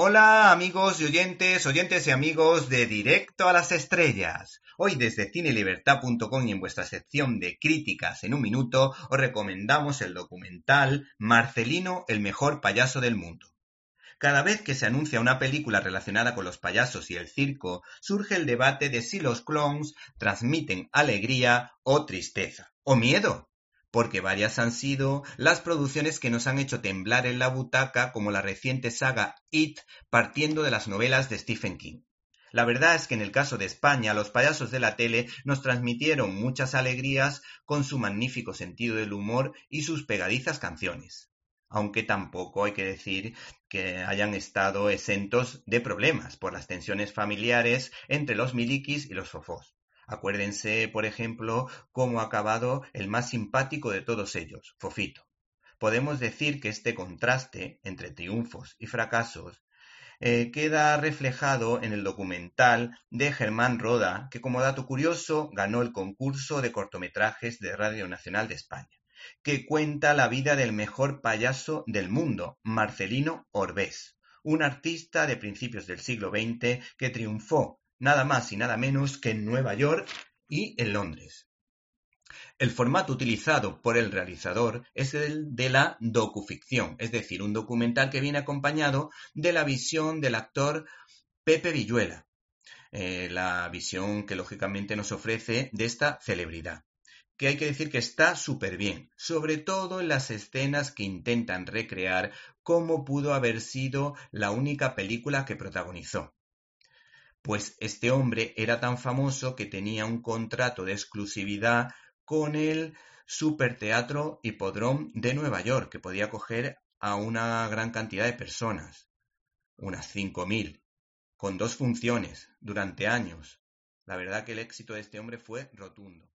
Hola amigos y oyentes, oyentes y amigos de Directo a las Estrellas. Hoy desde cinelibertad.com y en vuestra sección de críticas en un minuto os recomendamos el documental Marcelino, el mejor payaso del mundo. Cada vez que se anuncia una película relacionada con los payasos y el circo, surge el debate de si los clones transmiten alegría o tristeza, o miedo, porque varias han sido las producciones que nos han hecho temblar en la butaca, como la reciente saga It, partiendo de las novelas de Stephen King. La verdad es que en el caso de España, los payasos de la tele nos transmitieron muchas alegrías con su magnífico sentido del humor y sus pegadizas canciones. Aunque tampoco hay que decir que hayan estado exentos de problemas por las tensiones familiares entre los milikis y los fofós. Acuérdense, por ejemplo, cómo ha acabado el más simpático de todos ellos, Fofito. Podemos decir que este contraste entre triunfos y fracasos eh, queda reflejado en el documental de Germán Roda, que como dato curioso ganó el concurso de cortometrajes de Radio Nacional de España, que cuenta la vida del mejor payaso del mundo, Marcelino Orbés, un artista de principios del siglo XX que triunfó nada más y nada menos que en Nueva York y en Londres. El formato utilizado por el realizador es el de la docuficción, es decir, un documental que viene acompañado de la visión del actor Pepe Villuela, eh, la visión que lógicamente nos ofrece de esta celebridad que hay que decir que está súper bien, sobre todo en las escenas que intentan recrear cómo pudo haber sido la única película que protagonizó pues este hombre era tan famoso que tenía un contrato de exclusividad con el Superteatro Hipodrome de Nueva York, que podía acoger a una gran cantidad de personas, unas 5.000, con dos funciones durante años. La verdad que el éxito de este hombre fue rotundo.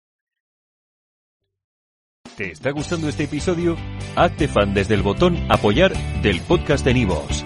¿Te está gustando este episodio? Hazte fan desde el botón apoyar del podcast de Nivos.